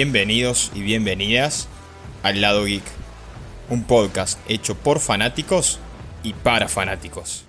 Bienvenidos y bienvenidas al Lado Geek, un podcast hecho por fanáticos y para fanáticos.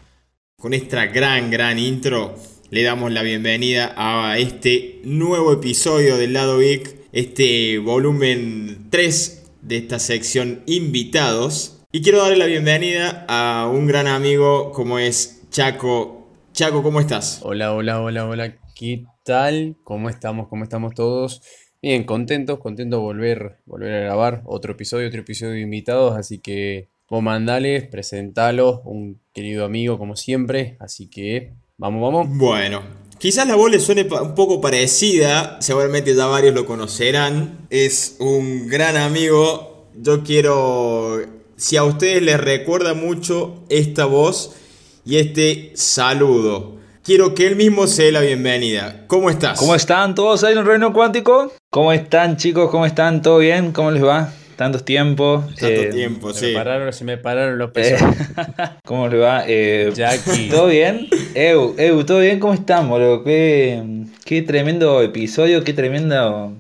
Con esta gran, gran intro le damos la bienvenida a este nuevo episodio del Lado Geek, este volumen 3 de esta sección invitados. Y quiero darle la bienvenida a un gran amigo como es Chaco. Chaco, ¿cómo estás? Hola, hola, hola, hola. ¿Qué tal? ¿Cómo estamos? ¿Cómo estamos todos? Bien, contentos, contentos de volver, volver a grabar otro episodio, otro episodio de invitados, así que vos mandales, presentalo, un querido amigo como siempre, así que vamos, vamos. Bueno, quizás la voz le suene un poco parecida, seguramente ya varios lo conocerán, es un gran amigo, yo quiero, si a ustedes les recuerda mucho esta voz y este saludo. Quiero que él mismo se dé la bienvenida. ¿Cómo estás? ¿Cómo están todos ahí en el reino cuántico? ¿Cómo están chicos? ¿Cómo están? ¿Todo bien? ¿Cómo les va? Tantos tiempos. Tanto eh, tiempo, sí. Me pararon, se me pararon los pesos. ¿Cómo les va? Eh, Jackie. ¿Todo bien? Eu, Eu, ¿todo bien? ¿Cómo estamos? Qué, qué tremendo episodio, qué tremendo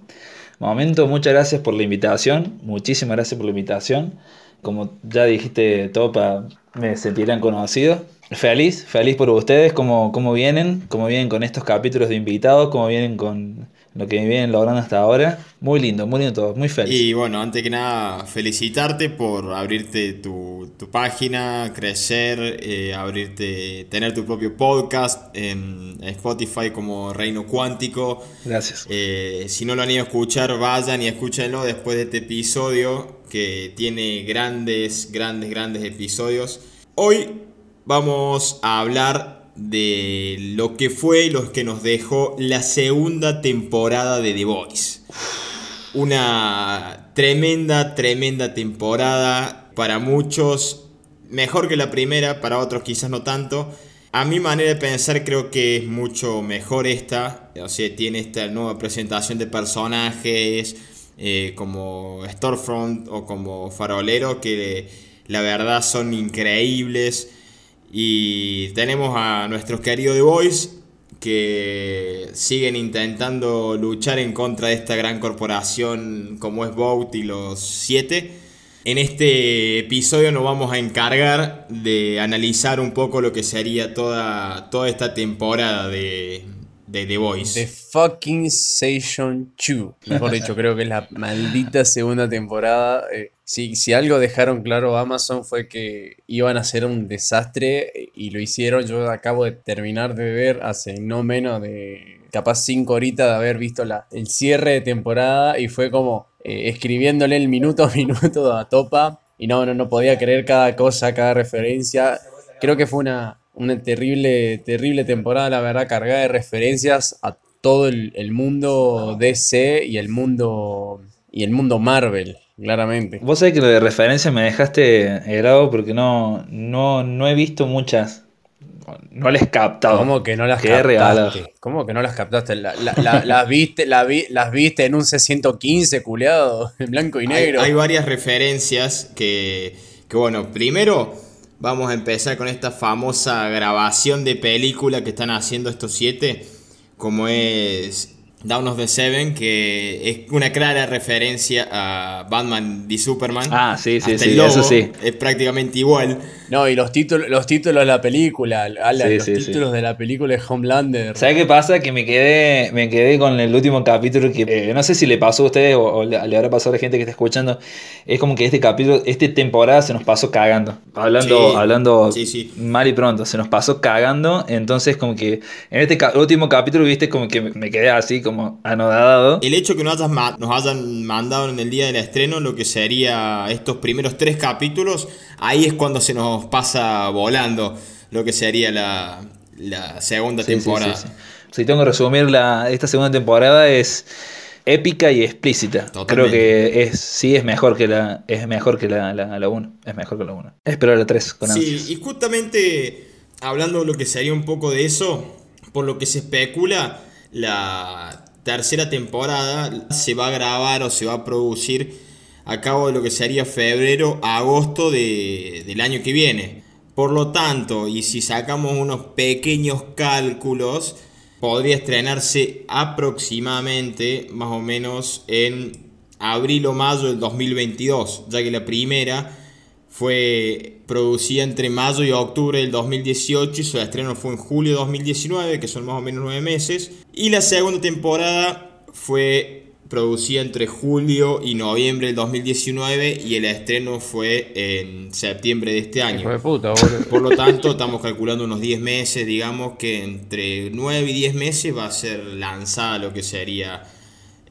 momento. Muchas gracias por la invitación. Muchísimas gracias por la invitación. Como ya dijiste, Topa, me sentirán conocidos. Feliz, feliz por ustedes, cómo, cómo vienen, cómo vienen con estos capítulos de invitados, cómo vienen con lo que vienen logrando hasta ahora. Muy lindo, muy lindo todo, muy feliz. Y bueno, antes que nada, felicitarte por abrirte tu, página, crecer, eh, abrirte, tener tu propio podcast en Spotify como Reino Cuántico. Gracias. Eh, si no lo han ido a escuchar, vayan y escúchenlo después de este episodio que tiene grandes, grandes, grandes episodios. Hoy vamos a hablar de lo que fue lo que nos dejó la segunda temporada de The Voice. Una tremenda, tremenda temporada para muchos, mejor que la primera, para otros quizás no tanto. A mi manera de pensar creo que es mucho mejor esta, o sea, tiene esta nueva presentación de personajes eh, como Storefront o como Farolero que la verdad son increíbles y tenemos a nuestros queridos The Boys que siguen intentando luchar en contra de esta gran corporación como es Boat y los 7. En este episodio nos vamos a encargar de analizar un poco lo que sería toda, toda esta temporada de, de The Voice. The fucking Season 2. Mejor dicho, creo que es la maldita segunda temporada. Eh, si, algo dejaron claro Amazon fue que iban a ser un desastre y lo hicieron. Yo acabo de terminar de ver hace no menos de capaz 5 horitas de haber visto la, el cierre de temporada y fue como eh, escribiéndole el minuto a minuto a Topa. Y no, no, no podía creer cada cosa, cada referencia. Creo que fue una, una terrible, terrible temporada, la verdad, cargada de referencias a todo el, el, mundo DC y el mundo y el mundo Marvel, claramente. Vos sabés que lo de referencias me dejaste helado porque no, no, no he visto muchas. No les he captado. ¿Cómo que no las captaste? ¿Cómo que no las captaste? las, viste, las viste en un C115, culeado, en blanco y negro. Hay, varias referencias que, que, bueno, primero Vamos a empezar con esta famosa grabación de película que están haciendo estos siete, como es Down of the Seven, que es una clara referencia a Batman y Superman. Ah, sí, sí, sí, eso sí. Es prácticamente igual. No, y los títulos, los títulos de la película, los títulos de la película de Homelander. ¿Sabes qué pasa? Que me quedé, me quedé con el último capítulo que eh, no sé si le pasó a ustedes o, le, habrá pasado a la gente que está escuchando. Es como que este capítulo, esta temporada se nos pasó cagando. Hablando, hablando mal y pronto, se nos pasó cagando. Entonces, como que en este último capítulo, viste, como que me quedé así, como anodado. El hecho que nos, nos hayan mandado en el día del estreno lo que sería estos primeros tres capítulos, ahí es cuando se nos pasa volando lo que sería la, segunda temporada. si tengo que resumir la, esta segunda temporada es épica y explícita. Creo que es, sí es mejor que la es mejor que la, la, la 1. Es mejor que la 1. Espero la 3 con ansias. Sí, y justamente hablando de lo que sería un poco de eso, por lo que se especula, la tercera temporada se va a grabar o se va a producir a cabo de lo que sería febrero, agosto de- del año que viene. Por lo tanto, y si sacamos unos pequeños cálculos, podría estrenarse aproximadamente más o menos en abril o mayo del 2022, ya que la primera fue producida entre mayo y octubre del 2018 y su estreno fue en julio de 2019, que son más o menos nueve meses. Y la segunda temporada fue producida entre julio y noviembre del 2019 y el estreno fue en septiembre de este Hijo de año. puta, boludo. Por lo tanto, estamos calculando unos 10 meses, digamos que entre 9 y 10 meses va a ser lanzada lo que sería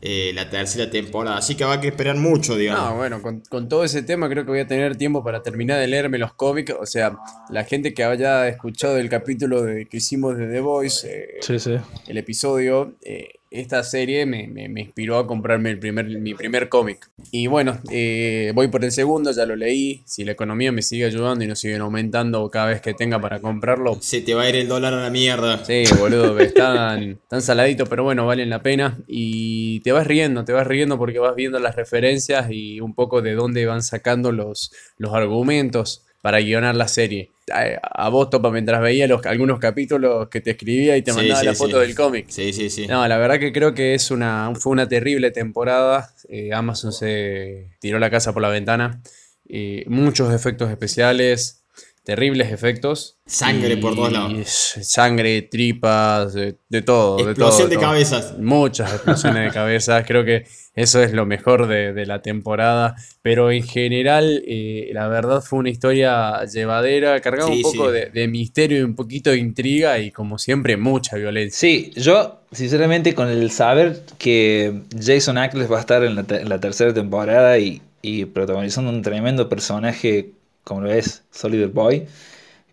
eh, la tercera temporada. Así que va a que esperar mucho, digamos. No, bueno, con, con todo ese tema creo que voy a tener tiempo para terminar de leerme los cómics. O sea, la gente que haya escuchado el capítulo de, que hicimos de The Voice, eh, Sí, sí. el episodio, eh, esta serie me, me- me inspiró a comprarme el primer, mi primer cómic. Y bueno, eh, voy por el segundo, ya lo leí. Si la economía me sigue ayudando y no siguen aumentando cada vez que tenga para comprarlo, Se te va a ir el dólar a la mierda. Sí, boludo, están tan saladitos, pero bueno, valen la pena. Y te vas riendo, te vas riendo porque vas viendo las referencias y un poco de dónde van sacando los, los argumentos para guionar la serie. A, a vos, Topa, mientras veía los, algunos capítulos que te escribía y te Sí, mandaba sí, la sí. foto del cómic. Sí, sí, sí. No, la verdad que creo que es una, fue una terrible temporada. Eh, Amazon se tiró la casa por la ventana. Eh, muchos efectos especiales, terribles efectos. Sangre por todos lados. Sangre, tripas, de, de todo. de Explosión todo, de todo. cabezas. Muchas explosiones de cabezas. Creo que eso es lo mejor de, de la temporada. Pero en general, eh, la verdad fue una historia llevadera, cargada Sí, un poco sí. de, de misterio y un poquito de intriga y como siempre mucha violencia. Sí, yo sinceramente con el saber que Jason Ackles va a estar en la, te- en la tercera temporada y, y protagonizando un tremendo personaje como lo es Soldier Boy,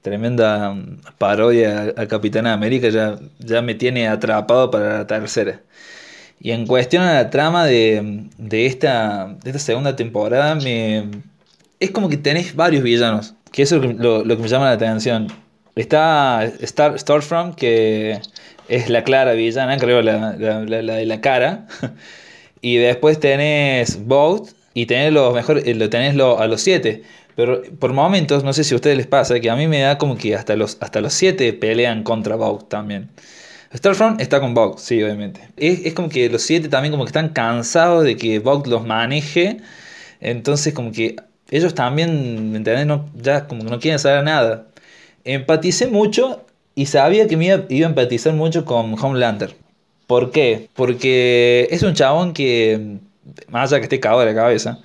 tremenda mm, parodia a, Capitán América, ya, ya me tiene atrapado para la tercera. Y en cuestión a la trama de, de esta, de esta segunda temporada, me, es como que tenés varios villanos, que eso es lo que, me llama la atención. Está Star, Stormfront, que es la clara villana, creo, la, de la cara. Y después tenés Boat y tenés los mejor, eh, tenés a los siete. Pero por momentos, no sé si a ustedes les pasa, que a mí me da como que hasta los, hasta los siete pelean contra Boat también. Starfront está con Vogue, sí, obviamente. Es, es como que los siete también como que están cansados de que Vogue los maneje. Entonces como que ellos también, ¿me entendés? Ya como que no quieren saber nada. Empaticé mucho y sabía que me iba, iba a empatizar mucho con Homelander. ¿Por qué? Porque es un chabón que, más allá que esté cagado de la cabeza,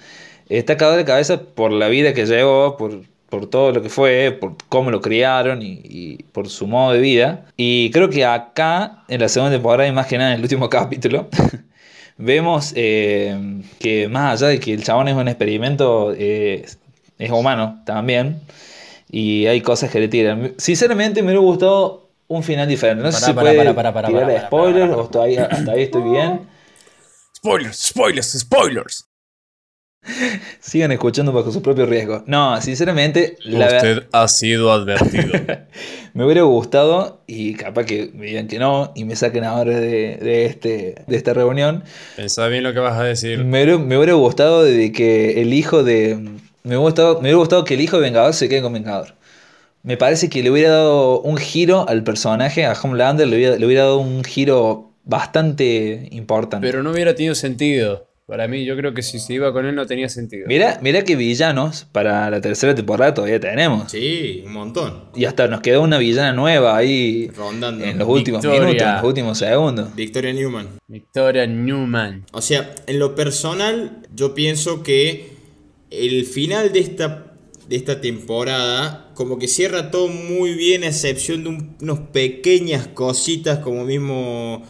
está cagado de cabeza por la vida que llevó, por, por todo lo que fue, por cómo lo criaron y, y por su modo de vida. Y creo que acá, en la segunda temporada y más que nada en el último capítulo, vemos eh, que más allá de que el chabón es un experimento, eh, es humano también. Y hay cosas que le tiran. Sinceramente me hubiera gustado un final diferente. No sé Pará, si pará, puede tirar pará, spoilers o todavía, estoy bien. Spoilers, spoilers, spoilers. Sigan escuchando bajo su propio riesgo. No, sinceramente, la ver- Usted ha sido advertido. me hubiera gustado, y capaz que me digan que no, y me saquen ahora de, de este, de esta reunión. Pensá bien lo que vas a decir. Me hubiera, me hubiera gustado de que el hijo de. Me hubiera, gustado, me hubiera gustado que el hijo de Vengador se quede con Vengador. Me parece que le hubiera dado un giro al personaje, a Homelander, le hubiera, le hubiera dado un giro bastante importante. Pero no hubiera tenido sentido. Para mí, yo creo que si se iba con él no tenía sentido. Mira, mira que villanos para la tercera temporada todavía tenemos. Sí, un montón. Y hasta nos quedó una villana nueva ahí Rondando. en los últimos Victoria. minutos, en los últimos segundos. Victoria Newman. Victoria Newman. O sea, en lo personal, yo pienso que el final de esta, de esta temporada, como que cierra todo muy bien, a excepción de un- unas pequeñas cositas, como mismo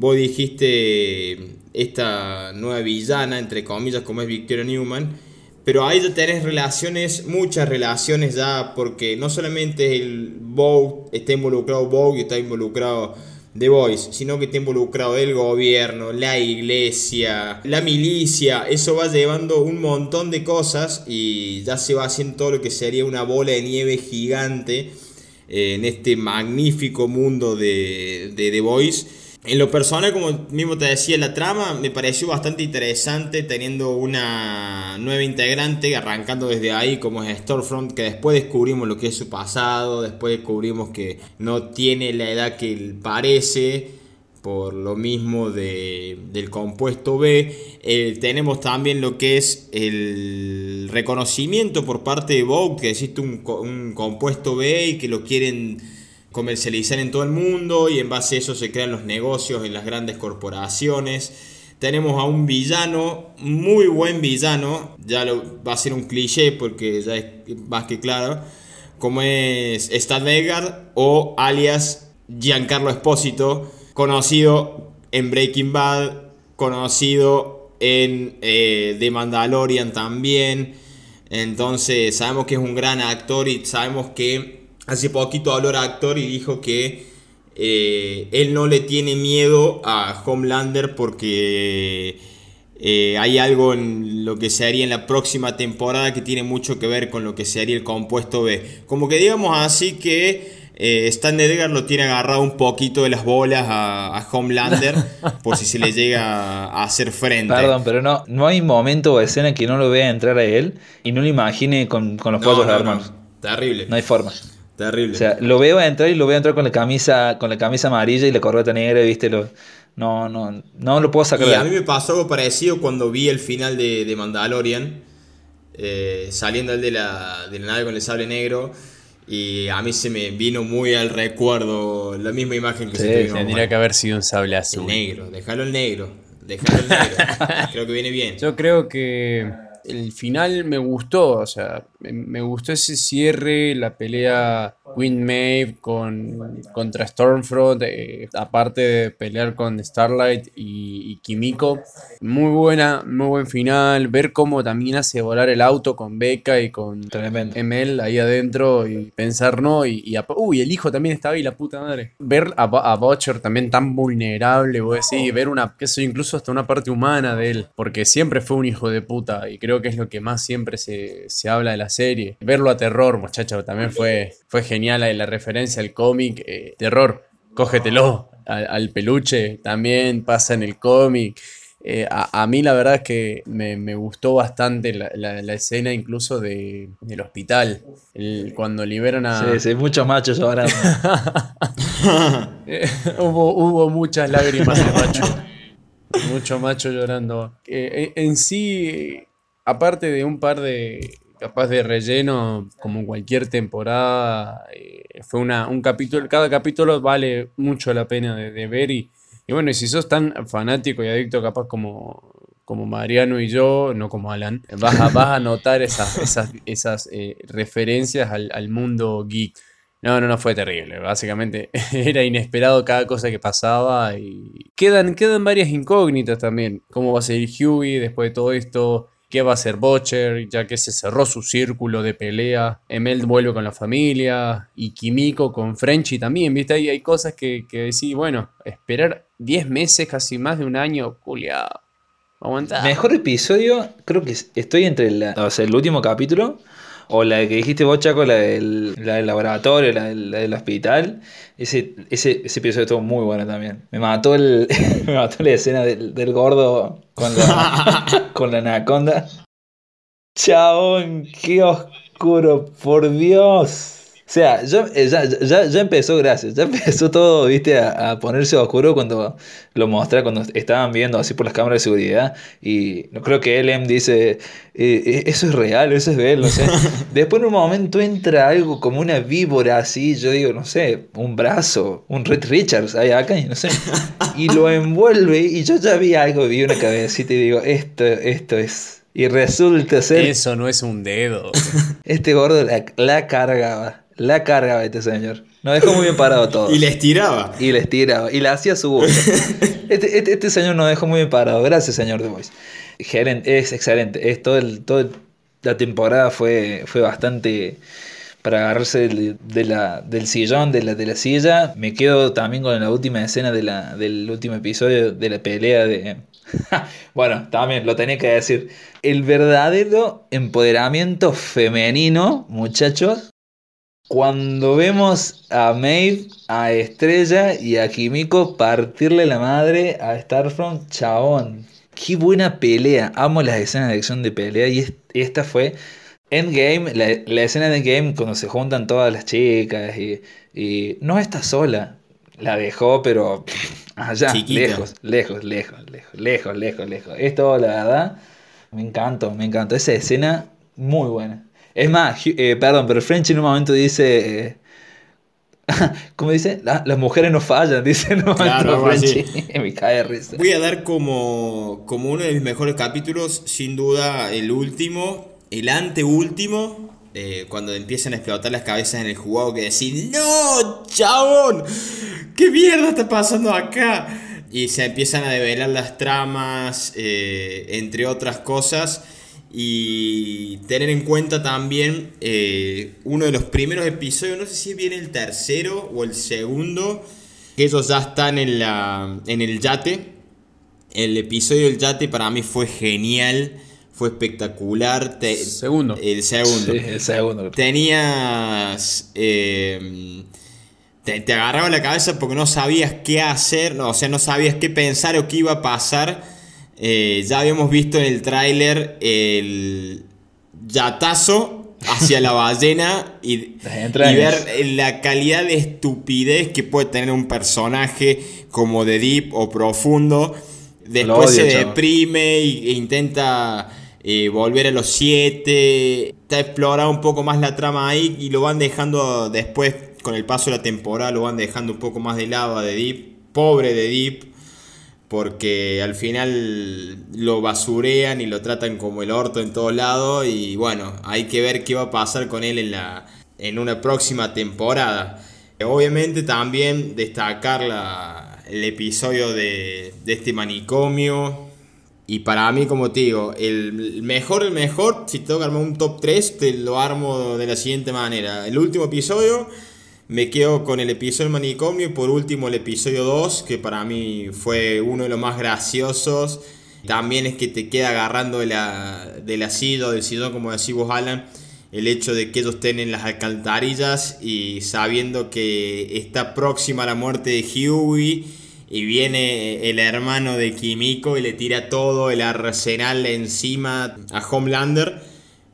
vos dijiste, esta nueva villana, entre comillas, como es Victoria Newman. Pero ahí ya tenés relaciones, muchas relaciones ya, porque no solamente el Vogue, está involucrado Vogue y está involucrado The Voice, sino que está involucrado el gobierno, la iglesia, la milicia, eso va llevando un montón de cosas y ya se va haciendo todo lo que sería una bola de nieve gigante eh, en este magnífico mundo de, de The Voice en lo personal, como mismo te decía, la trama me pareció bastante interesante teniendo una nueva integrante arrancando desde ahí como es Storefront, que después descubrimos lo que es su pasado, después descubrimos que no tiene la edad que él parece, por lo mismo de, del compuesto B. Eh, tenemos también lo que es el reconocimiento por parte de Vogue, que existe un, un compuesto B y que lo quieren comercializar en todo el mundo y en base a eso se crean los negocios en las grandes corporaciones. Tenemos a un villano, muy buen villano, ya lo, va a ser un cliché porque ya es más que claro, como es Stan o alias Giancarlo Espósito, conocido en Breaking Bad, conocido en eh, The Mandalorian también. Entonces sabemos que es un gran actor y sabemos que Hace poquito habló el actor y dijo que eh, él no le tiene miedo a Homelander porque eh, hay algo en lo que se haría en la próxima temporada que tiene mucho que ver con lo que se haría el compuesto B. Como que digamos así que eh, Stan Edgar lo tiene agarrado un poquito de las bolas a, Homelander por si se le llega a hacer frente. Perdón, pero no, no hay momento o escena que no lo vea entrar a él y no lo imagine con, con los cuatro hermanos. terrible. No hay forma. Terrible. O sea, lo veo entrar y lo veo entrar con la camisa, con la camisa amarilla y la corbata negra, ¿viste? Lo, no, no, no lo puedo sacar. Y a mí me pasó algo parecido cuando vi el final de, de Mandalorian, eh, saliendo el de la, de la nave con el sable negro. Y a mí se me vino muy al recuerdo la misma imagen que se te Tendría que haber sido un sable azul. negro, déjalo el negro. Déjalo el negro. creo que viene bien. Yo creo que el final me gustó, o sea, me, gustó ese cierre, la pelea Queen con, contra Stormfront, eh, aparte de pelear con Starlight y, Kimiko. Muy buena, muy buen final. Ver cómo también hace volar el auto con Becca y con Emel ahí adentro y pensar, ¿no? Y, uy, el hijo también estaba ahí, la puta madre. Ver a, a Butcher también tan vulnerable, voy a decir, ver una, que eso incluso hasta una parte humana de él, porque siempre fue un hijo de puta y creo que es lo que más siempre se, habla de la serie. Verlo a terror, muchachos, también fue, fue genial la, la referencia al cómic, eh, terror, cógetelo, al, peluche, también pasa en el cómic. Eh, a, mí la verdad es que me, gustó bastante la, escena incluso de, del hospital, cuando liberan a... Sí, sí, muchos machos ahora. hubo, hubo muchas lágrimas de macho. Mucho macho llorando. Eh, en sí, aparte de un par de, capaz de relleno, como cualquier temporada. Eh, fue una, un capítulo, cada capítulo vale mucho la pena de, ver y, bueno, y si sos tan fanático y adicto capaz como, como Mariano y yo, no como Alan, vas a, vas a notar esas, esas, esas eh, referencias al, al, mundo geek. No, no, no fue terrible. Básicamente era inesperado cada cosa que pasaba y quedan, quedan varias incógnitas también. ¿Cómo va a ser Huey después de todo esto? Qué va a hacer Butcher, ya que se cerró su círculo de pelea. Emel vuelve con la familia y Kimiko con Frenchy también, ¿viste? Ahí hay cosas que, que decís, bueno, esperar 10 meses, casi más de un año, culiado. Aguantar. Mejor episodio, creo que estoy entre el último capítulo o la que dijiste vos, Chaco, la del, laboratorio, la del, hospital. Ese, ese, ese, episodio estuvo muy bueno también. Me mató, el, me mató la escena del, del gordo con la, con la anaconda. Chabón, qué oscuro, por Dios. O sea, eh, ya, ya, ya, empezó, gracias, ya empezó todo, viste, a, ponerse oscuro cuando lo mostré, cuando estaban viendo así por las cámaras de seguridad. Y no creo que LM dice, eh, eh, eso es real, eso es de él, no sé. Después en un momento entra algo como una víbora así, yo digo, no sé, un brazo, un Red Richards ahí acá, y no sé. Y lo envuelve y yo ya vi algo, vi una cabecita y digo, esto, esto es... Y resulta ser... Eso no es un dedo. Este gordo la, la cargaba. La cargaba este señor. Nos dejó muy bien parado todo. Y le estiraba. Y le estiraba. Y le hacía su voz. Este, este, este, señor nos dejó muy bien parado. Gracias, señor The Voice. Es excelente. Es todo el, todo la temporada fue, fue bastante, para agarrarse de, la, del sillón, de la, de la silla. Me quedo también con la última escena de la, del último episodio de la pelea de... bueno, también lo tenía que decir. El verdadero empoderamiento femenino, muchachos, cuando vemos a Maeve, a Estrella y a Kimiko partirle la madre a Starfront, chabón. Qué buena pelea. Amo las escenas de acción de pelea. Y esta fue Endgame, la, la escena de Endgame cuando se juntan todas las chicas y, no está sola. La dejó, pero allá, lejos, lejos, lejos, lejos, lejos, lejos, lejos. Esto, la verdad, me encantó, me encantó. Esa escena, muy buena. Es más, eh, perdón, pero French en un momento dice... Eh, ¿Cómo dice? las mujeres no fallan, dice en claro, me cae risa. Voy a dar como, como uno de mis mejores capítulos, sin duda, el último, el anteúltimo, eh, cuando empiezan a explotar las cabezas en el jugado, que decir, no, chabón, ¿qué mierda está pasando acá? Y se empiezan a develar las tramas, eh, entre otras cosas. Y tener en cuenta también eh, uno de los primeros episodios, no sé si viene el tercero o el segundo, que ellos ya están en, la, en el yate. El episodio del yate para mí fue genial fue espectacular. segundo. El segundo. Sí, el segundo. Tenías. Eh, te, te, agarraba la cabeza porque no sabías qué hacer, no, o sea, no sabías qué pensar o qué iba a pasar. Eh, ya habíamos visto en el tráiler el yatazo hacia la ballena y, y, ver la calidad de estupidez que puede tener un personaje como de Deep o Profundo. Después se deprime e intenta eh, volver a los 7, está explorado un poco más la trama ahí y lo van dejando después, con el paso de la temporada, lo van dejando un poco más de lado a The Deep, pobre de Deep, porque al final lo basurean y lo tratan como el orto en todos lados y bueno, hay que ver qué va a pasar con él en, la, en una próxima temporada. Obviamente también destacar la, el episodio de, de este manicomio, y para mí, como te digo, el mejor, el mejor, si tengo que armar un top 3, te lo armo de la siguiente manera. El último episodio, me quedo con el episodio del manicomio y por último el episodio 2, que para mí fue uno de los más graciosos. También es que te queda agarrando de la, del asido, del sillón, como decís vos, Alan, el hecho de que ellos estén en las alcantarillas y sabiendo que está próxima la muerte de Huey y viene el hermano de Kimiko y le tira todo el arsenal encima a Homelander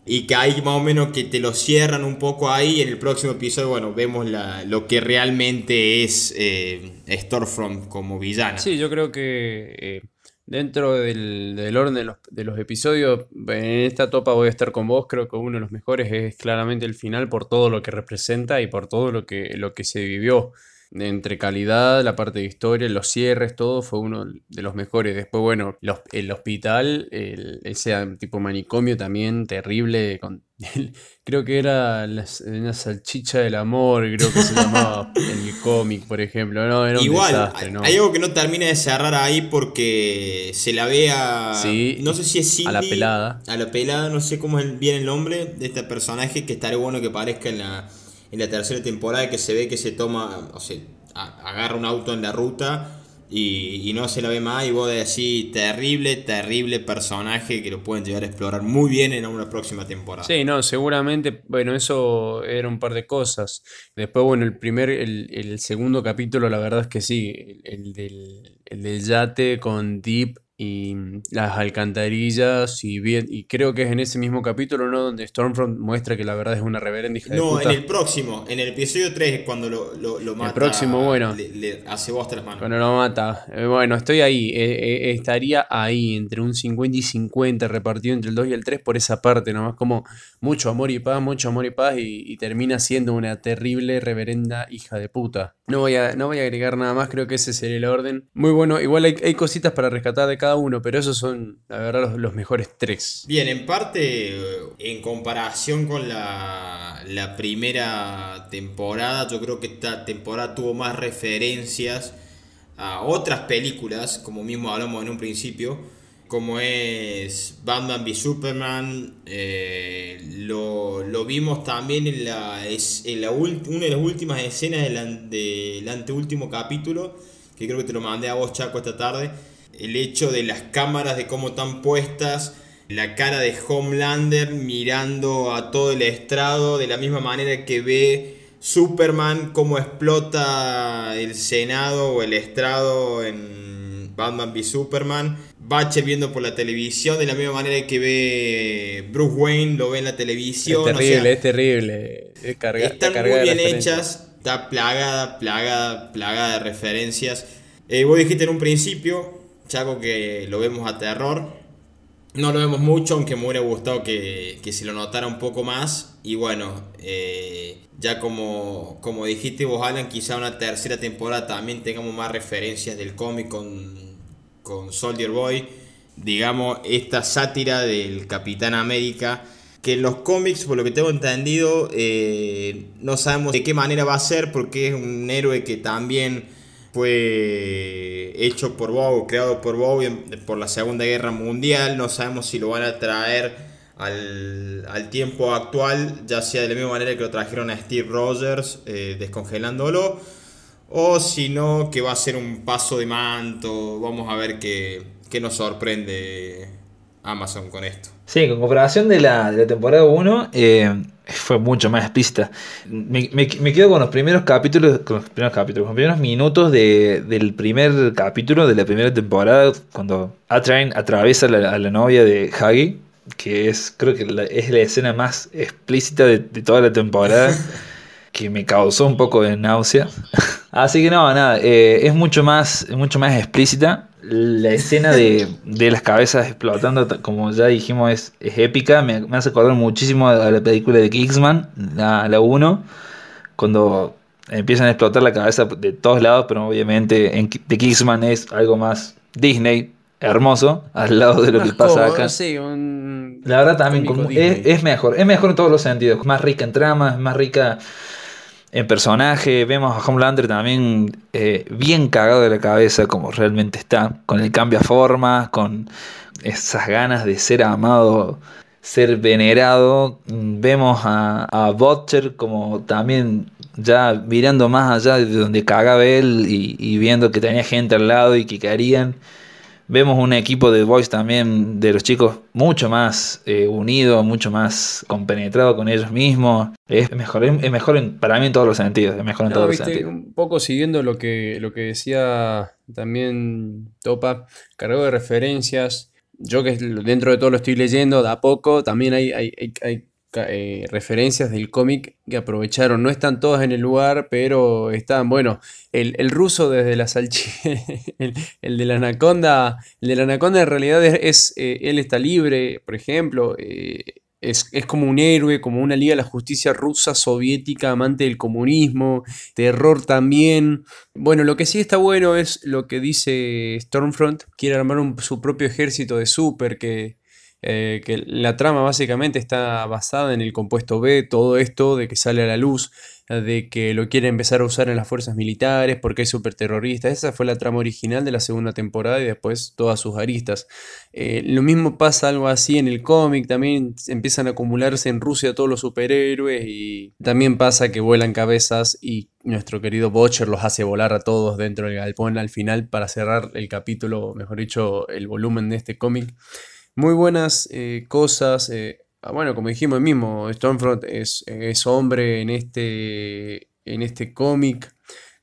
y que hay más o menos que te lo cierran un poco ahí en el próximo episodio bueno vemos la, lo que realmente es eh, Stormfront como villana. Sí yo creo que eh, dentro del, orden de los, de los, episodios en esta topa voy a estar con vos. Creo que uno de los mejores es claramente el final por todo lo que representa y por todo lo que, lo que se vivió entre calidad, la parte de historia, los cierres, todo fue uno de los mejores. Después, bueno, el hospital, el, ese tipo manicomio también terrible. Con, creo que era la, una salchicha del amor, creo que se llamaba en el cómic, por ejemplo. No, era un Igual, desastre, hay, algo que no termina de cerrar ahí porque se la ve a. no sé si es Cindy, A la pelada. A la pelada, no sé cómo es bien el nombre de este personaje que estaría bueno que parezca en la la tercera temporada que se ve que se toma, o sea, agarra un auto en la ruta y, no se la ve más y vos decís, terrible, terrible personaje que lo pueden llegar a explorar muy bien en una próxima temporada. Sí, no, seguramente, bueno, eso era un par de cosas. Después, bueno, el primer, el, segundo capítulo, la verdad es que sí, el, del, el del yate con Deep y las alcantarillas y bien y creo que es en ese mismo capítulo no donde Stormfront muestra que la verdad es una reverenda hija no en el próximo en el episodio 3 cuando lo, lo, mata el próximo bueno. le, hace vos tres manos cuando lo mata. Eh, bueno estoy ahí. Eh, eh, estaría ahí entre un 50 y 50 repartido entre el 2 y el 3 por esa parte nomás como mucho amor y paz mucho amor y paz y, y termina siendo una terrible reverenda hija de puta. No voy, a, no voy a agregar nada más, creo que ese sería el orden. Muy bueno, igual hay, cositas para rescatar de cada uno, pero esos son, la verdad, los, mejores tres. Bien, en parte, en comparación con la, primera temporada, yo creo que esta temporada tuvo más referencias a otras películas, como mismo hablamos en un principio. como es Batman v Superman, eh, lo, vimos también en, la, en la una de las últimas escenas del, del anteúltimo capítulo, que creo que te lo mandé a vos, Chaco, esta tarde. El hecho de las cámaras, de cómo están puestas, la cara de Homelander mirando a todo el estrado, de la misma manera que ve Superman, cómo explota el Senado o el estrado en Batman v Superman. Batcher viendo por la televisión, de la misma manera que ve Bruce Wayne, lo ve en la televisión. Es terrible, es terrible. están muy bien hechas, está plagada, plagada, plagada de referencias. Eh, vos dijiste en un principio, Chaco, que lo vemos a terror. No lo vemos mucho, aunque me hubiera gustado que, que se lo notara un poco más. Y bueno, eh, ya como, como dijiste vos, Alan, quizá una tercera temporada también tengamos más referencias del cómic con con Soldier Boy, digamos, esta sátira del Capitán América, que en los cómics, por lo que tengo entendido, eh, no sabemos de qué manera va a ser, porque es un héroe que también fue hecho por Bow, creado por Bow por la Segunda Guerra Mundial, no sabemos si lo van a traer al, tiempo actual, ya sea de la misma manera que lo trajeron a Steve Rogers, eh, descongelándolo o si no, que va a ser un paso de manto. Vamos a ver qué, nos sorprende Amazon con esto. Sí, con comparación de la, de la temporada 1, eh, fue mucho más explícita. Me, quedo con los primeros capítulos, con los primeros capítulos, con los primeros minutos del primer capítulo de la primera temporada, cuando Atrain atraviesa a la novia de Hagi, que es, creo que es la escena más explícita de, de toda la temporada. que me causó un poco de náusea. Así que no, nada, eh, es mucho más, mucho más explícita. La escena de, las cabezas explotando, como ya dijimos, es, épica. Me, hace acordar muchísimo a la película de Kingsman, la, la 1, cuando empiezan a explotar la cabeza de todos lados, pero obviamente en The Kingsman es algo más Disney, hermoso, al lado de lo que pasa acá. la verdad también es, es, mejor, es mejor en todos los sentidos, más rica en trama, más rica en personaje. Vemos a Homelander también eh, bien cagado de la cabeza, como realmente está, con el cambio a forma, con esas ganas de ser amado, ser venerado. Vemos a, a Butcher como también ya mirando más allá de donde cagaba él y, y viendo que tenía gente al lado y que querían. Vemos un equipo de boys también, de los chicos, mucho más eh, unido, mucho más compenetrado con ellos mismos. Es mejor, es mejor para mí en todos los sentidos. Es mejor en todos los sentidos. Un poco siguiendo lo que, lo que decía también Topa, cargado de referencias. Yo que dentro de todo lo estoy leyendo, de a poco, también hay, hay, hay eh, referencias del cómic que aprovecharon. No están todas en el lugar, pero están, bueno, el, ruso desde la salchicha, el, de la anaconda, el de la anaconda en realidad es, eh, él está libre, por ejemplo. Eh, es, como un héroe, como una liga de la justicia rusa, soviética, amante del comunismo, terror también. Bueno, lo que sí está bueno es lo que dice Stormfront, quiere armar su propio ejército de super que eh, que la trama básicamente está basada en el compuesto B, todo esto de que sale a la luz, de que lo quiere empezar a usar en las fuerzas militares porque es súper terrorista. Esa fue la trama original de la segunda temporada y después todas sus aristas. Eh, lo mismo pasa algo así en el cómic, también empiezan a acumularse en Rusia todos los superhéroes y también pasa que vuelan cabezas y nuestro querido Butcher los hace volar a todos dentro del galpón al final para cerrar el capítulo, mejor dicho, el volumen de este cómic muy buenas eh, cosas. Eh, ah, bueno, como dijimos mismo, Stormfront es, es hombre en este, en este cómic,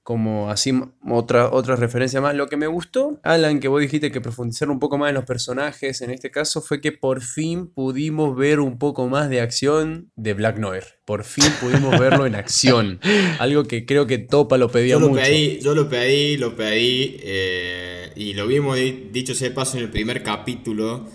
como así otra, otra referencia más. Lo que me gustó, Alan, que vos dijiste que profundizar un poco más en los personajes, en este caso fue que por fin pudimos ver un poco más de acción de Black Noir. Por fin pudimos verlo en acción. Algo que creo que Topa lo pedía yo lo mucho. Pedí, yo lo pedí, lo pedí, eh, y lo vimos, dicho sea paso, en el primer capítulo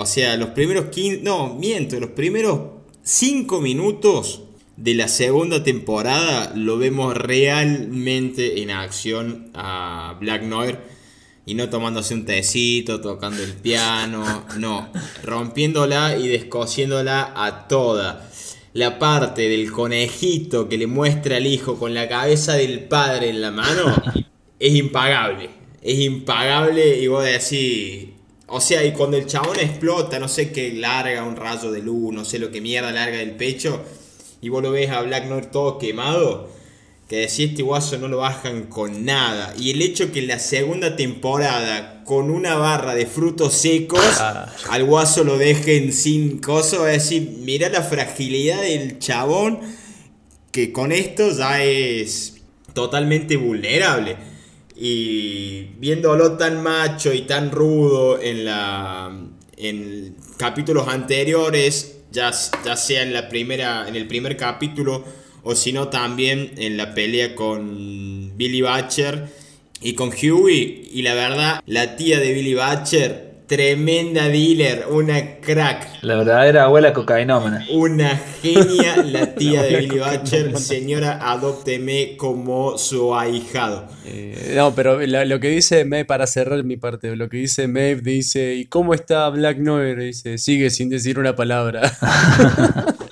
o sea, los primeros 15, no, miento, los primeros 5 minutos de la segunda temporada lo vemos realmente en acción a Black Noir y no tomándose un tecito, tocando el piano, no, rompiéndola y descosiéndola a toda. La parte del conejito que le muestra al hijo con la cabeza del padre en la mano es impagable. Es impagable y vos decís, O sea, y cuando el chabón explota, no sé qué larga un rayo de luz, no sé lo que mierda larga del pecho, y vos lo ves a Black Noir todo quemado, que decís este guaso no lo bajan con nada. Y el hecho que en la segunda temporada, con una barra de frutos secos, Ah. al guaso lo dejen sin coso, es decir, mira la fragilidad del chabón, que con esto ya es totalmente vulnerable. Y viéndolo tan macho y tan rudo en la en capítulos anteriores, ya, ya sea en la primera en el primer capítulo o si no también en la pelea con Billy Butcher y con Huey. Y la verdad la tía de Billy Butcher tremenda dealer, una crack. La verdadera abuela cocainómana. Una genia la tía de Billy Butcher. Señora, adópteme como su ahijado. Eh, no, pero lo que dice Maeve, para cerrar mi parte, lo que dice Maeve dice, ¿y cómo está Black Noir? Dice, sigue sin decir una palabra.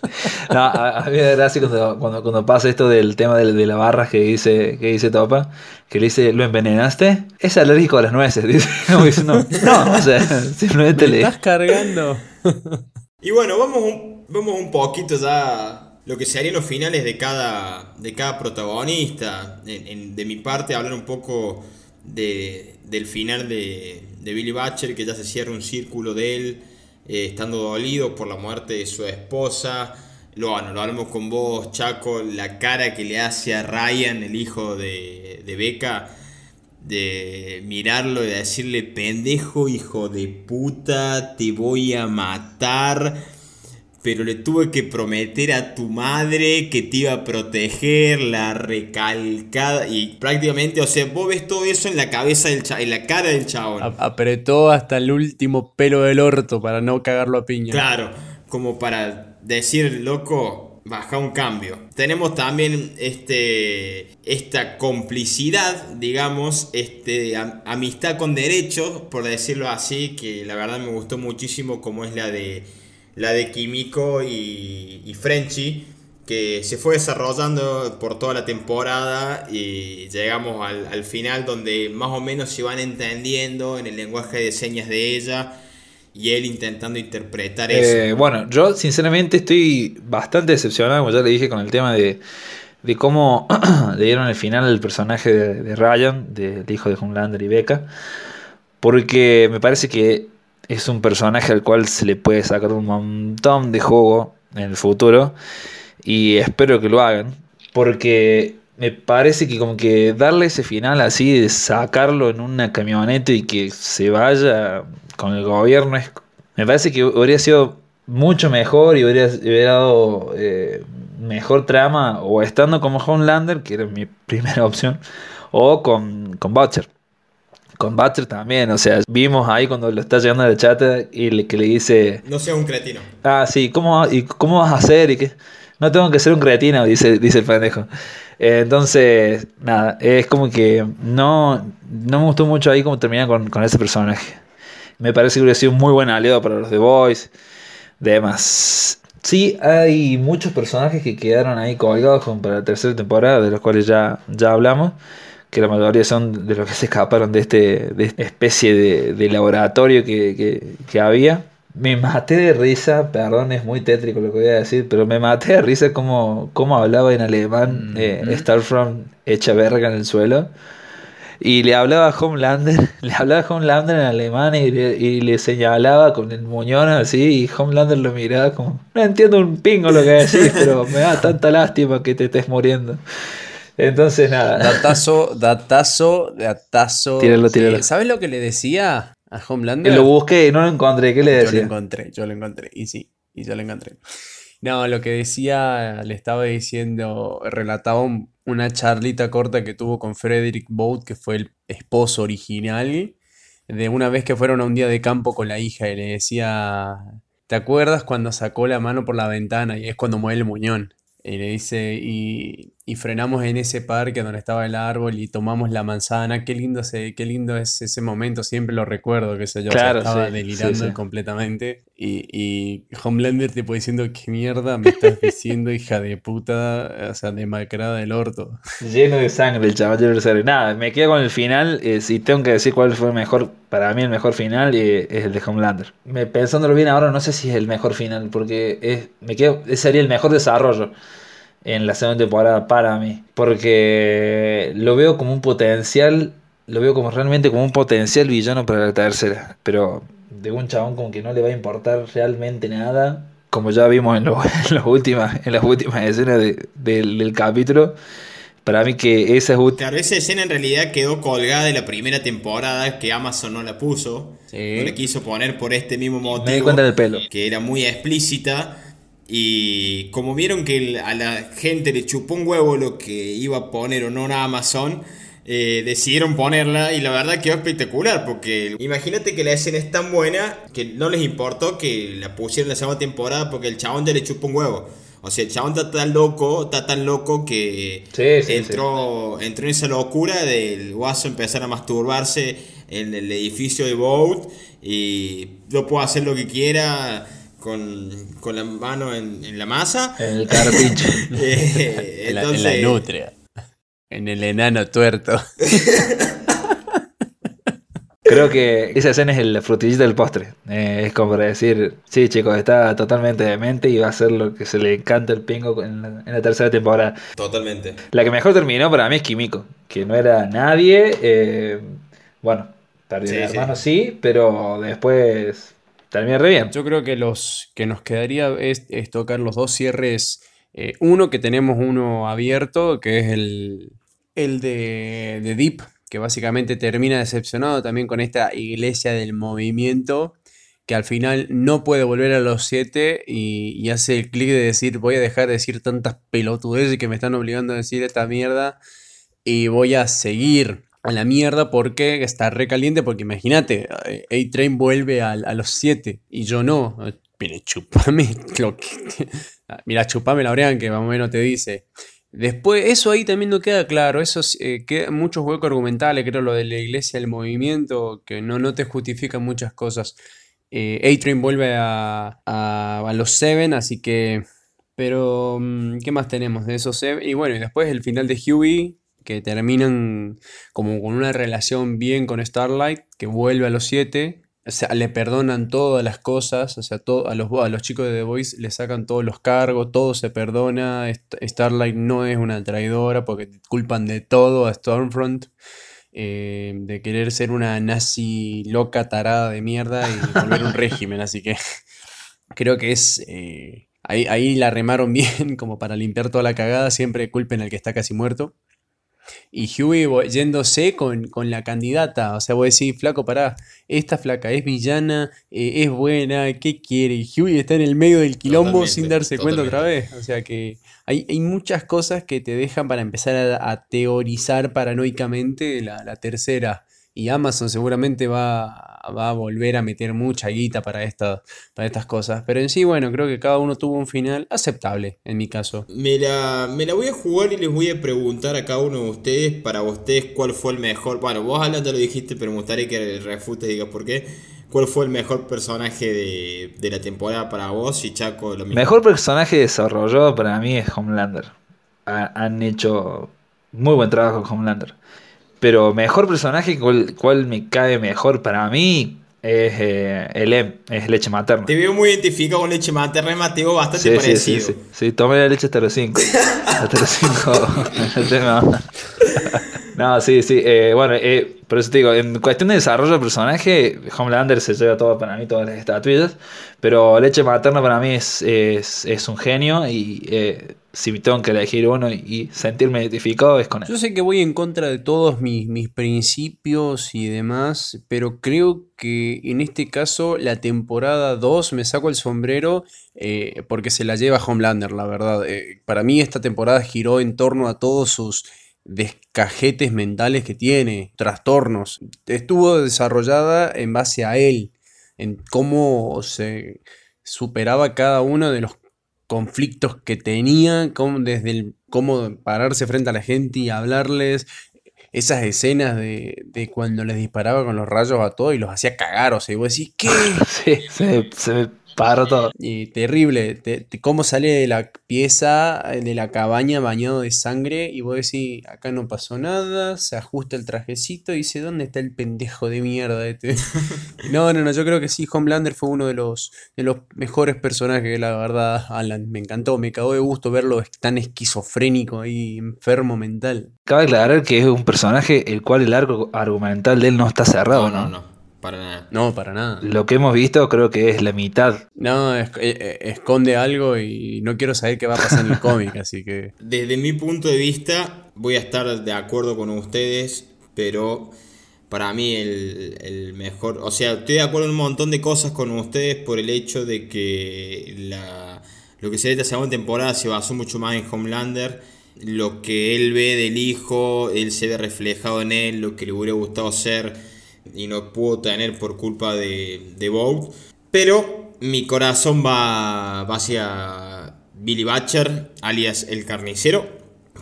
No, a, a mí me da gracia cuando, cuando, cuando pasa esto del tema de, de la barra que dice, que dice Topa, que le dice, ¿lo envenenaste? Es alérgico a las nueces, dice. Como diciendo, no, o sea, simplemente ¿Me le... estás cargando? Y bueno, vamos un, vamos un poquito ya a lo que serían los finales de cada, de cada protagonista. En- en- de mi parte, hablar un poco de, del final de, de Billy Butcher, que ya se cierra un círculo de él, eh, estando dolido por la muerte de su esposa. Lo, bueno, lo hablamos con vos, Chaco, la cara que le hace a Ryan, el hijo de, de Becca, de mirarlo y decirle, pendejo, hijo de puta, te voy a matar. Pero le tuve que prometer a tu madre que te iba a proteger, la recalcada. Y prácticamente, o sea, vos ves todo eso en la cabeza del en la cara del chabón. A- apretó hasta el último pelo del orto para no cagarlo a piña. Claro, como para decir, loco, baja un cambio. Tenemos también este, esta complicidad, digamos, este, am- amistad con derechos, por decirlo así, que la verdad me gustó muchísimo, como es la de, la de Kimiko y, y Frenchy, que se fue desarrollando por toda la temporada y llegamos al, al final donde más o menos se van entendiendo en el lenguaje de señas de ella y él intentando interpretar eso. Eh, bueno, yo sinceramente estoy bastante decepcionado, como ya le dije, con el tema de, de cómo le dieron el final al personaje de, de Ryan, del hijo de Homelander y Becca, porque me parece que es un personaje al cual se le puede sacar un montón de juego en el futuro y espero que lo hagan, porque me parece que como que darle ese final así, de sacarlo en una camioneta y que se vaya con el gobierno, es, me parece que hubiera sido mucho mejor y hubiera, hubiera dado eh, mejor trama o estando como Homelander, que era mi primera opción, o con, con Butcher. Con Butcher también, o sea, vimos ahí cuando lo está llegando a la chata y le, que le dice, No sea un cretino. Ah, sí, ¿cómo, ¿y cómo vas a hacer? ¿Y qué? No tengo que ser un cretino, dice, dice el pendejo. Eh, entonces, nada, es como que no, no me gustó mucho ahí cómo termina con, con ese personaje. Me parece que hubiera sido un muy buen aliado para los The Boys, demás. Sí, hay muchos personajes que quedaron ahí colgados para la tercera temporada, de los cuales ya, ya hablamos, que la mayoría son de los que se escaparon de, este, de esta especie de, de laboratorio que, que- que había. Me maté de risa, perdón, es muy tétrico lo que voy a decir, pero me maté de risa como, como hablaba en alemán eh, Starfront hecha verga en el suelo. Y le hablaba a Homelander, le hablaba a Homelander en alemán y le, y le señalaba con el muñón así y Homelander lo miraba como, no entiendo un pingo lo que decís, pero me da tanta lástima que te estés muriendo. Entonces nada, Datazo, datazo, datazo. Tíralo, tíralo. ¿Sabes lo que le decía a Homelander? lo busqué y no lo encontré, ¿qué le Yo lo decía? encontré, yo lo encontré. Y sí, y yo lo encontré. No, lo que decía, le estaba diciendo, relataba un- una charlita corta que tuvo con Frederick Boat, que fue el esposo original, de una vez que fueron a un día de campo con la hija y le decía, ¿te acuerdas cuando sacó la mano por la ventana? Y es cuando mueve el muñón. Y le dice, y, y frenamos en ese parque donde estaba el árbol y tomamos la manzana. Qué lindo, ese, qué lindo es ese momento, siempre lo recuerdo, que sé yo, estaba delirando completamente. Y, y, Homelander tipo diciendo, ¿qué mierda me estás diciendo, hija de puta? O sea, demacrada del orto. Lleno de sangre el chaval. Nada, me quedo con el final. Eh, si tengo que decir cuál fue el mejor, para mí el mejor final eh, es el de Homelander. Me, pensándolo bien ahora, no sé si es el mejor final, porque es, me quedo, sería el mejor desarrollo en la segunda temporada para mí. Porque lo veo como un potencial, lo veo como realmente como un potencial villano para la tercera. Pero de un chabón como que no le va a importar realmente nada. Como ya vimos en, las, últimas, en las últimas escenas del, capítulo. Para mí que esa es Claro, esa escena en realidad quedó colgada de la primera temporada que Amazon no la puso. No la quiso poner por este mismo motivo. Me di cuenta del pelo. Que era muy explícita. Y como vieron que a la gente le chupó un huevo lo que iba a poner o no en Amazon, eh, decidieron ponerla y la verdad quedó espectacular porque imagínate que la escena es tan buena que no les importó que la pusieran en la segunda temporada porque el chabón ya le chupó un huevo. O sea, el chabón está tan loco, está tan loco que entró, entró en esa locura del guaso empezar a masturbarse en el edificio de Boat y yo puedo hacer lo que quiera con, con la mano en, en, la masa. En el carpincho. Eh, en, la, nutria. En el enano tuerto. Creo que esa escena es el frutillito del postre. Eh, es como para decir, sí chicos, está totalmente demente y va a ser lo que se le encanta el pingo en la, tercera temporada. Totalmente. La que mejor terminó para mí es Kimiko, que no era nadie. Eh, bueno, perdió sí, hermano sí, pero después Termina re bien. Yo creo que los que nos quedaría es, tocar los dos cierres. Eh, uno que tenemos uno abierto, que es el, el de, de Deep, que básicamente termina decepcionado también con esta iglesia del movimiento, que al final no puede volver a los siete y, y hace el clic de decir voy a dejar de decir tantas pelotudeces que me están obligando a decir esta mierda y voy a seguir a la mierda porque está recaliente, porque imagínate, eh, A-Train vuelve a, los 7 y yo no. Mira, chupame lo que... Mira, chupame la Orean que más o menos te dice. Después, eso ahí también no queda claro, eso eh, queda muchos huecos argumentales, creo lo de la iglesia, el movimiento, que no, no te justifican muchas cosas. Eh, A-Train vuelve a, a, los 7, así que... Pero, mm, ¿qué más tenemos de esos 7? Y bueno, y después el final de Huey, que terminan como con una relación bien con Starlight, que vuelve a los siete, o sea, le perdonan todas las cosas, o sea, a, los, a los chicos de The Voice le sacan todos los cargos, todo se perdona, Starlight no es una traidora porque culpan de todo a Stormfront. Eh, de querer ser una nazi loca, tarada de mierda y volver un régimen, así que creo que es... Eh, ahí, ahí la remaron bien como para limpiar toda la cagada, siempre culpen al que está casi muerto. Y Huey yéndose con, la candidata. O sea, vos decís, flaco, pará, esta flaca es villana, eh, es buena, ¿qué quiere? Y Huey está en el medio del quilombo sin darse cuenta otra vez. O sea que hay, muchas cosas que te dejan para empezar a, teorizar paranoicamente la, la tercera y Amazon seguramente va, a volver a meter mucha guita para, para estas cosas. Pero en sí, bueno, creo que cada uno tuvo un final aceptable, en mi caso. Me la, me la voy a jugar y les voy a preguntar a cada uno de ustedes, para ustedes, cuál fue el mejor. Bueno, vos Alan ya lo dijiste, pero me gustaría que refutes y digas por qué. ¿Cuál fue el mejor personaje de, la temporada para vos y Chaco lo mismo? Mejor personaje desarrollado para mí es Homelander. han hecho muy buen trabajo con Homelander. Pero mejor personaje, cuál, me cae mejor para mí, es eh, el M, es leche materna. Te veo muy identificado con leche materna, Mateo, bastante parecido. Sí, sí, sí. tomé la leche hasta los 5. hasta los 5. no, sí, sí. Eh, bueno, eh, por eso te digo, en cuestión de desarrollo de personaje, Homelander se lleva todo para mí, todas las estatuillas. Pero leche materna para mí es, es, es un genio y eh, si tengo que elegir uno y sentirme identificado es con él. Yo sé que voy en contra de todos mis, mis principios y demás, pero creo que en este caso la temporada 2 me saco el sombrero eh, porque se la lleva Homelander, la verdad. Eh, para mí esta temporada giró en torno a todos sus descajetes mentales que tiene, trastornos. Estuvo desarrollada en base a él, en cómo se superaba cada uno de los conflictos que tenía desde el cómo pararse frente a la gente y hablarles. Esas escenas de, de cuando les disparaba con los rayos a todos y los hacía cagar, o sea, y vos decís, ¿qué? Sí, se, se Todo. Y terrible, cómo sale de la pieza, de la cabaña bañado de sangre y vos decís, acá no pasó nada, se ajusta el trajecito y dice, ¿dónde está el pendejo de mierda este? no, no, no, yo creo que sí, Homelander fue uno de los, de los mejores personajes, la verdad, Alan, me encantó, me cagó de gusto verlo tan esquizofrénico y enfermo mental. Cabe aclarar que es un personaje el cual el arco argumental de él no está cerrado, ¿no? No, no. Para nada. No, para nada. Lo que hemos visto creo que es la mitad. No, eh, eh, esconde algo y no quiero saber qué va a pasar en el cómic, así que... Desde mi punto de vista, voy a estar de acuerdo con ustedes, pero para mí el, mejor... O sea, estoy de acuerdo en un montón de cosas con ustedes por el hecho de que la, lo que sería esta segunda temporada se basó mucho más en Homelander. Lo que él ve del hijo, él se ve reflejado en él, lo que le hubiera gustado ser y no puedo tener por culpa de, de Pero mi corazón va, hacia Billy Butcher, alias el carnicero.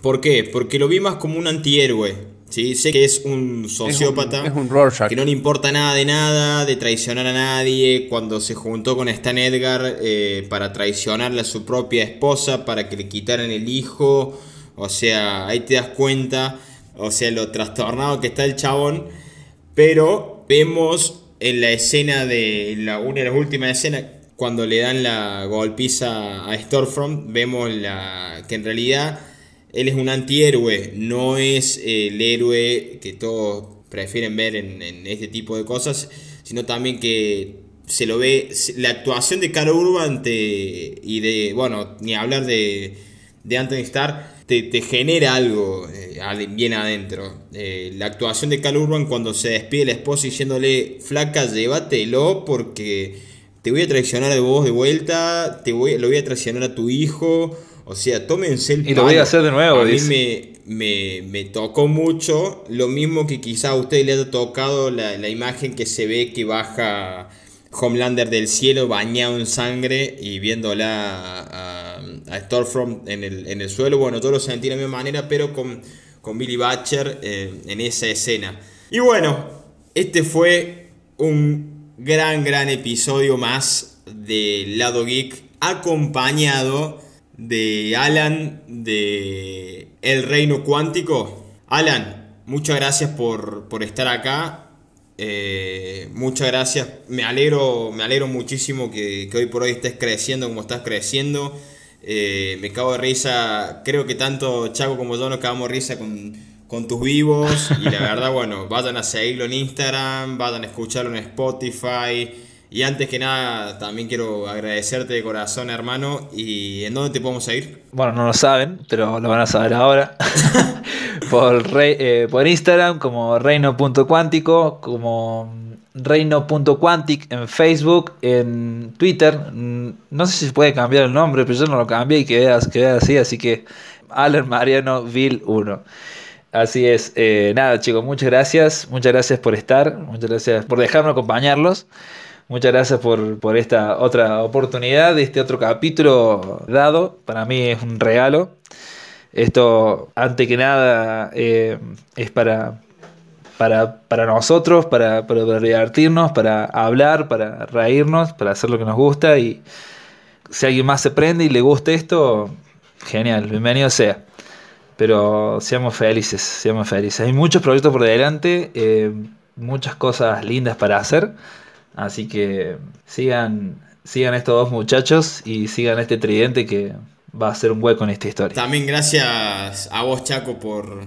¿Por qué? Porque lo vi más como un antihéroe. ¿sí? Sé que es un sociópata, es un, que no le importa nada de nada, de traicionar a nadie. Cuando se juntó con Stan Edgar eh, para traicionarle a su propia esposa, para que le quitaran el hijo. O sea, ahí te das cuenta, o sea, lo trastornado que está el chabón. Pero vemos en la escena de la una de las últimas escenas, cuando le dan la golpiza a Stormfront, vemos la, que en realidad él es un antihéroe, no es el héroe que todos prefieren ver en, este tipo de cosas, sino también que se lo ve, la actuación de Carl Urban y de, bueno, ni hablar de, de Anthony Starr, te, genera algo eh, bien adentro. Eh, la actuación de Cal Urban cuando se despide la esposa diciéndole, flaca, llévatelo porque te voy a traicionar de vos de vuelta, te voy, lo voy a traicionar a tu hijo. O sea, tómense el Y lo voy a hacer de nuevo. A mí me, me, tocó mucho. Lo mismo que quizá a usted le haya tocado la, la imagen que se ve que baja Homelander del cielo bañado en sangre y viéndola a, a Stormfront en el, en el, suelo. Bueno, todo lo sentí de la misma manera, pero con, con Billy Butcher eh, en esa escena. Y bueno, este fue un gran, gran episodio más de Lado Geek, acompañado de Alan de El Reino Cuántico. Alan, muchas gracias por, por estar acá. Eh, muchas gracias. Me alegro, me alegro muchísimo que, hoy por hoy estés creciendo como estás creciendo. Eh, me cago de risa. Creo que tanto Chaco como yo nos cagamos de risa con, con tus vivos. Y la verdad, bueno, vayan a seguirlo en Instagram, vayan a escucharlo en Spotify. Y antes que nada, también quiero agradecerte de corazón, hermano. ¿Y en dónde te podemos seguir? Bueno, no lo saben, pero lo van a saber ahora. por, eh, por Instagram como reino.cuántico, como reino.quantic en Facebook, en Twitter. Mm, no sé si puede cambiar el nombre, pero yo no lo cambié y quedé, así, así que Alan Mariano Vil 1. Así es, eh, nada chicos, muchas gracias, muchas gracias por estar, muchas gracias por dejarme acompañarlos. Muchas gracias por, por, esta otra oportunidad, este otro capítulo dado. Para mí es un regalo. Esto, antes que nada, eh, es para, para, para nosotros, para, para, divertirnos, para hablar, para reírnos, para hacer lo que nos gusta. Y si alguien más se prende y le gusta esto, genial, bienvenido sea. Pero seamos felices, seamos felices. Hay muchos proyectos por delante, eh, muchas cosas lindas para hacer. Así que sigan, sigan estos dos muchachos y sigan este tridente que va a ser un hueco en esta historia. También gracias a vos, Chaco, por,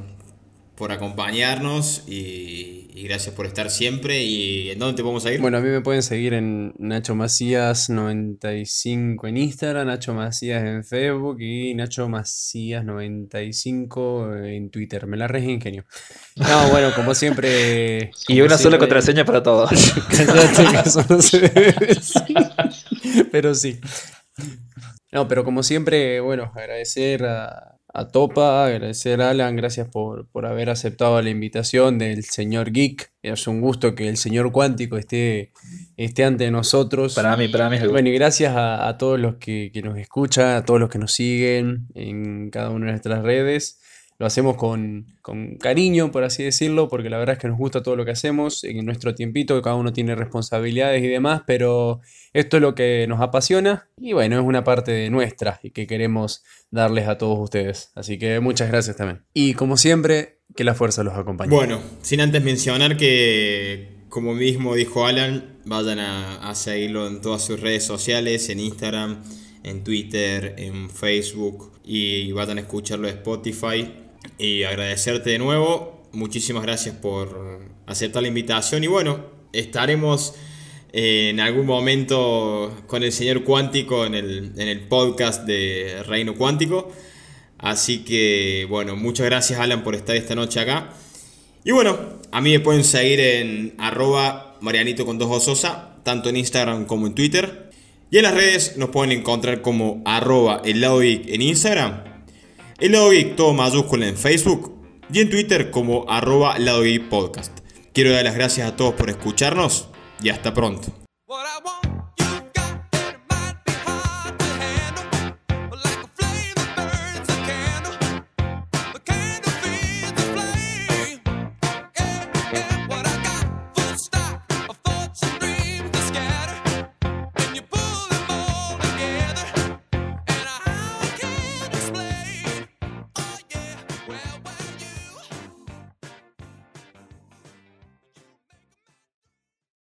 por acompañarnos y, gracias por estar siempre. ¿Y en dónde te podemos seguir? Bueno, a mí me pueden seguir en Nacho Macías95 en Instagram, Nacho Macías en Facebook y Nacho Macías95 en Twitter. Me la re ingenio. No, bueno, como siempre. y una sola contraseña para todos. Pero sí. No, pero como siempre, bueno, agradecer a, a Topa, agradecer a Alan, gracias por, por haber aceptado la invitación del señor Geek. Es un gusto que el señor Cuántico esté, esté ante nosotros. Para mí, para mí es Bueno, y gracias a, a todos los que, que nos escuchan, a todos los que nos siguen en cada una de nuestras redes. Lo hacemos con, con cariño, por así decirlo, porque la verdad es que nos gusta todo lo que hacemos en nuestro tiempito, cada uno tiene responsabilidades y demás, pero esto es lo que nos apasiona y bueno, es una parte de nuestra y que queremos darles a todos ustedes. Así que muchas gracias también. Y como siempre, que la fuerza los acompañe. Bueno, sin antes mencionar que, como mismo dijo Alan, vayan a, a seguirlo en todas sus redes sociales, en Instagram, en Twitter, en Facebook y vayan a escucharlo en Spotify. Y agradecerte de nuevo, muchísimas gracias por aceptar la invitación y bueno, estaremos eh, en algún momento con el señor Cuántico en el, en el podcast de Reino Cuántico. Así que bueno, muchas gracias Alan por estar esta noche acá. Y bueno, a mí me pueden seguir en arroba marianito con dos ososa, tanto en Instagram como en Twitter. Y en las redes nos pueden encontrar como arroba el lado en Instagram, el lado geek todo mayúscula en Facebook y en Twitter como arroba lado geek podcast. Quiero dar las gracias a todos por escucharnos y hasta pronto.